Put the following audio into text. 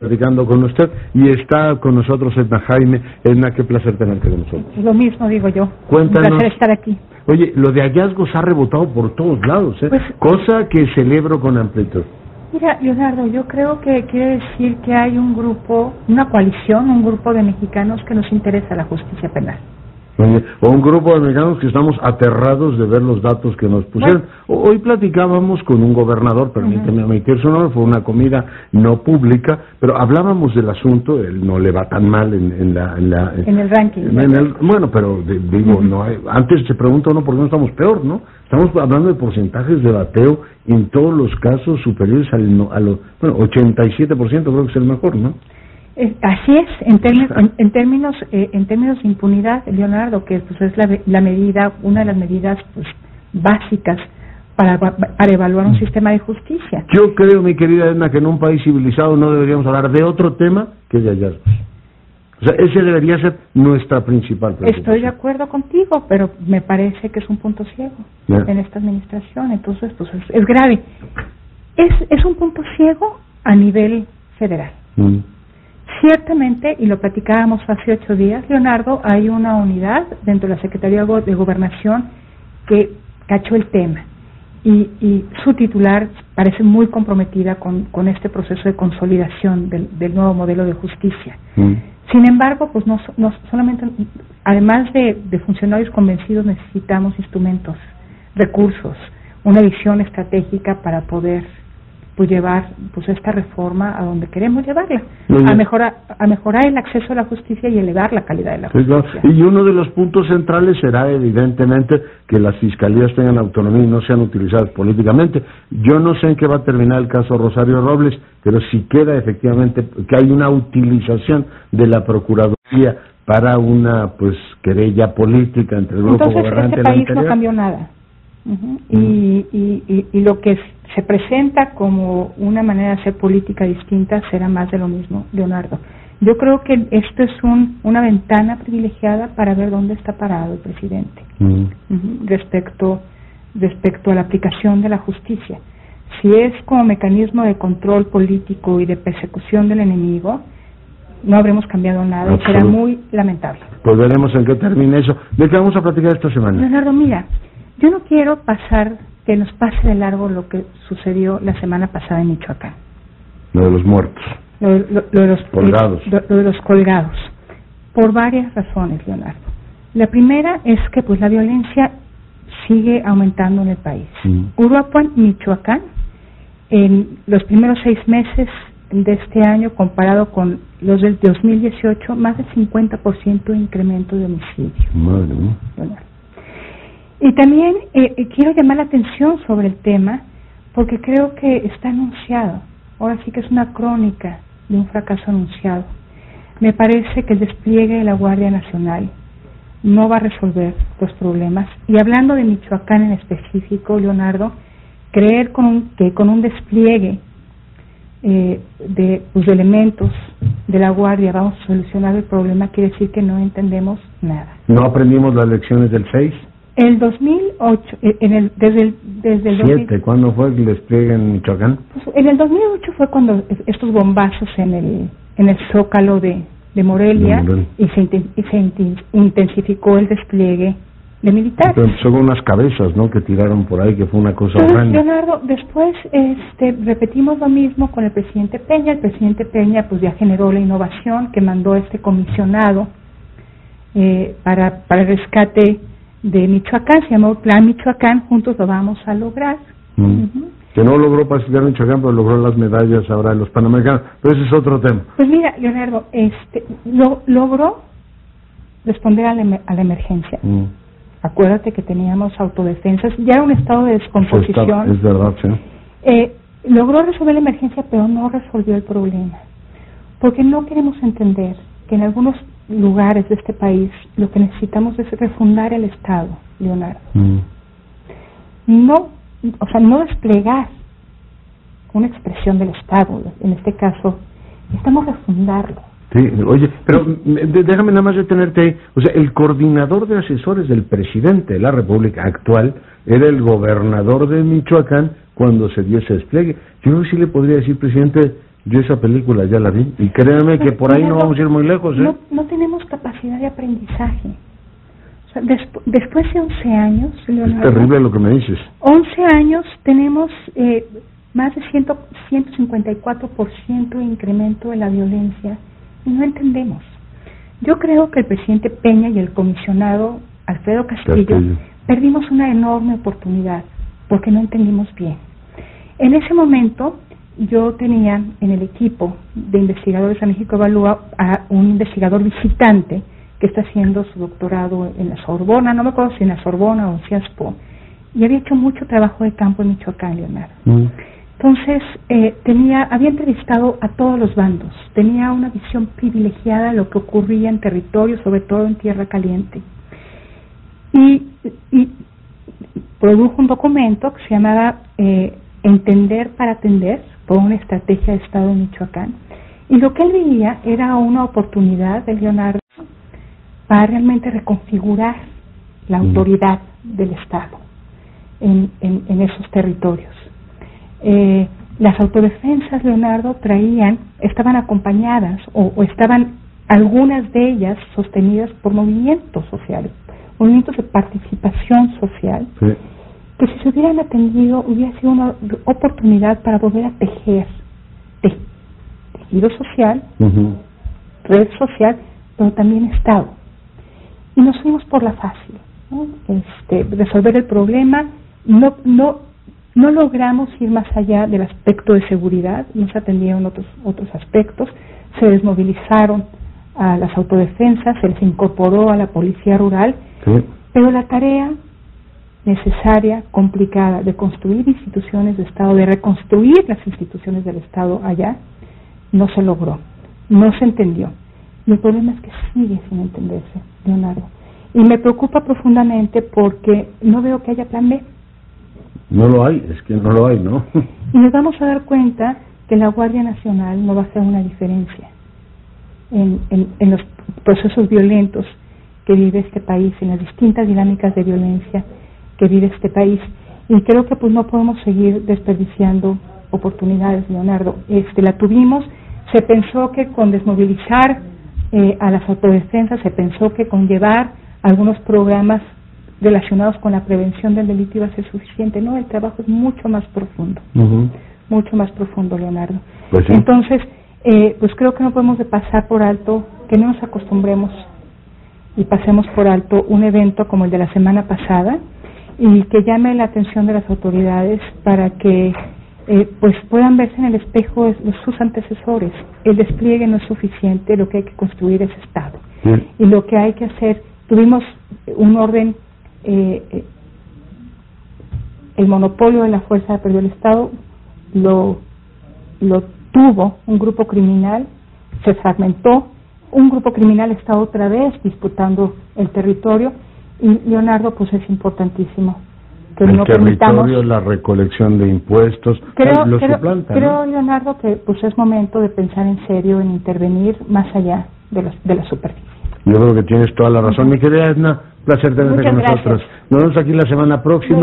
platicando con usted y está con nosotros Edna Jaime. Edna, qué placer tenerte con nosotros. Lo mismo digo yo. Cuéntanos. Un placer estar aquí. Oye, lo de hallazgos ha rebotado por todos lados, ¿eh? Pues- cosa que celebro con amplitud. Mira, Leonardo, yo creo que quiere decir que hay un grupo, una coalición, un grupo de mexicanos que nos interesa la justicia penal. O un grupo de mexicanos que estamos aterrados de ver los datos que nos pusieron. Hoy platicábamos con un gobernador, permíteme omitir su nombre, fue una comida no pública, pero hablábamos del asunto, él no le va tan mal en, en la... En, la- En el ranking. en el- bueno, pero de- digo, no hay, antes se pregunta uno por qué no estamos peor, ¿no? Estamos hablando de porcentajes de bateo en todos los casos superiores al, a los, bueno, 87% creo que es el mejor, ¿no? Eh, Así es, en, términos- en, en términos eh, en términos de impunidad, Leonardo, que pues es la, la medida, una de las medidas pues, básicas para, para evaluar un sistema de justicia. Yo creo, mi querida Edna, que en un país civilizado no deberíamos hablar de otro tema que de hallazgos. O sea, ese debería ser nuestra principal preocupación. Estoy de acuerdo contigo, pero me parece que es un punto ciego en esta administración, entonces pues es, es grave. Es, es un punto ciego a nivel federal. Mm. Ciertamente, y lo platicábamos hace ocho días, Leonardo, hay una unidad dentro de la Secretaría de Gobernación que cachó el tema y, y su titular parece muy comprometida con, con este proceso de consolidación del, del nuevo modelo de justicia. Mm. Sin embargo, pues no, no solamente, además de, de funcionarios convencidos, necesitamos instrumentos, recursos, una visión estratégica para poder pues llevar pues esta reforma a donde queremos llevarla, a mejorar a mejorar el acceso a la justicia y elevar la calidad de la justicia. Y uno de los puntos centrales será, evidentemente, que las fiscalías tengan autonomía y no sean utilizadas políticamente. Yo no sé en qué va a terminar el caso Rosario Robles, pero si queda efectivamente que hay una utilización de la Procuraduría para una pues querella política entre el grupo Entonces, gobernante este y país no anterior. cambió nada. Ujú. y, y, y, y lo que se presenta como una manera de hacer política distinta será más de lo mismo, Leonardo. Yo creo que esto es un, una ventana privilegiada para ver dónde está parado el presidente Mm. respecto, respecto a la aplicación de la justicia. Si es como mecanismo de control político y de persecución del enemigo, no habremos cambiado nada y será muy lamentable. Pues veremos en qué termina eso. ¿De qué vamos a platicar esta semana? Leonardo, mira, yo no quiero pasar, que nos pase de largo lo que sucedió la semana pasada en Michoacán. Lo de los muertos. Lo, lo- lo de los Colgados. Lo, lo de los colgados. Por varias razones, Leonardo. La primera es que pues la violencia sigue aumentando en el país. Mm. Uruapan, Michoacán, en los primeros seis meses de este año, comparado con los del 2018, más del 50% de incremento de homicidio. Madre mía. Leonardo. Y también eh, eh, quiero llamar la atención sobre el tema porque creo que está anunciado. Ahora sí que es una crónica de un fracaso anunciado. Me parece que el despliegue de la Guardia Nacional no va a resolver los problemas. Y hablando de Michoacán en específico, Leonardo, creer con un- que con un despliegue eh, de, pues, elementos de la Guardia vamos a solucionar el problema quiere decir que no entendemos nada. ¿No aprendimos las lecciones del 6? El 2008, eh, en el, desde el, desde el 2000 ¿Siete? ¿Cuándo fue el despliegue en Michoacán? pues, en el 2008 fue cuando es- estos bombazos en el, en el zócalo de, de Morelia De Morelia. y se, y intensificó el despliegue de militares. Pero empezó con unas cabezas, ¿no? Que tiraron por ahí, que fue una cosa Entonces, horrenda. Leonardo, después este, repetimos lo mismo con el presidente Peña. El presidente Peña pues ya generó la innovación que mandó este comisionado eh, para, para el rescate de Michoacán. Se llamó Plan Michoacán. Juntos lo vamos a lograr. Mm. Que no logró pacificar Michoacán, pero logró las medallas ahora de los Panamericanos. Pero ese es otro tema. Pues mira, Leonardo, este, lo, logró responder a la, a la emergencia. Mm. Acuérdate que teníamos autodefensas, ya era un estado de está- descomposición. es verdad, sí. Eh, logró resolver la emergencia, pero no resolvió el problema. Porque no queremos entender que en algunos lugares de este país lo que necesitamos es refundar el Estado, Leonardo. Mm. No, o sea, no desplegar una expresión del Estado, en este caso, necesitamos refundarlo. Sí, oye, pero déjame nada más detenerte ahí. O sea, el coordinador de asesores del presidente de la República actual era el gobernador de Michoacán cuando se dio ese despliegue. Yo sí le podría decir, presidente, Yo esa película ya la vi y créanme que por ahí no vamos a ir muy lejos. ¿eh? No, no tenemos capacidad de aprendizaje. O sea, después de 11 años, Leonardo, es terrible lo que me dices. 11 años tenemos eh, más de 100, 154% de incremento de la violencia y no entendemos. Yo creo que el presidente Peña y el comisionado Alfredo Castillo, perdimos una enorme oportunidad porque no entendimos bien. En ese momento yo tenía en el equipo de investigadores a México Evalúa a un investigador visitante que está haciendo su doctorado en la Sorbona, no me acuerdo si en la Sorbona o en CIASPO, y había hecho mucho trabajo de campo en Michoacán, Leonardo. Mm. Entonces, eh, tenía, había entrevistado a todos los bandos, tenía una visión privilegiada de lo que ocurría en territorio, sobre todo en Tierra Caliente. Y, y produjo un documento que se llamaba eh, Entender para Atender, por una estrategia de Estado en Michoacán. Y lo que él veía era una oportunidad de Leonardo para realmente reconfigurar la autoridad del Estado en, en, esos territorios. Eh, las autodefensas, Leonardo, traían, estaban acompañadas o, estaban algunas de ellas sostenidas por movimientos sociales, movimientos de participación social, que si se hubieran atendido hubiera sido una oportunidad para volver a tejer tejido social, red social, pero también Estado. Y nos fuimos por la fácil, este, resolver el problema, no, no, no logramos ir más allá del aspecto de seguridad, no se atendieron otros, otros aspectos, se desmovilizaron a las autodefensas, se les incorporó a la policía rural, pero la tarea necesaria, complicada, de construir instituciones de Estado, de reconstruir las instituciones del Estado allá, no se logró, no se entendió. Y el problema es que sigue sin entenderse, Leonardo. Y me preocupa profundamente porque no veo que haya plan B. No lo hay, es que no lo hay, ¿no? y nos vamos a dar cuenta que la Guardia Nacional no va a hacer una diferencia en, en, en los procesos violentos que vive este país, en las distintas dinámicas de violencia que vive este país. Y creo que pues no podemos seguir desperdiciando oportunidades, Leonardo. Este, la tuvimos, se pensó que con desmovilizar eh, a las autodefensas, se pensó que con llevar algunos programas relacionados con la prevención del delito iba a ser suficiente. No, el trabajo es mucho más profundo, mucho más profundo, Leonardo. Pues Entonces, eh, pues creo que no podemos de pasar por alto, que no nos acostumbremos y pasemos por alto un evento como el de la semana pasada, y que llame la atención de las autoridades para que eh, pues puedan verse en el espejo de sus antecesores. El despliegue no es suficiente, lo que hay que construir es Estado. Y lo que hay que hacer, tuvimos un orden, eh, eh, el monopolio de la fuerza perdió el Estado, lo, lo tuvo un grupo criminal, se fragmentó, un grupo criminal está otra vez disputando el territorio y Leonardo, pues es importantísimo. Que el territorio, la recolección de impuestos, creo, lo creo, creo Leonardo, que pues es momento de pensar en serio en intervenir más allá de, los, de la superficie. Yo creo que tienes toda la razón. Mi querida Edna, placer tenerte con nosotros. Nos vemos aquí la semana próxima.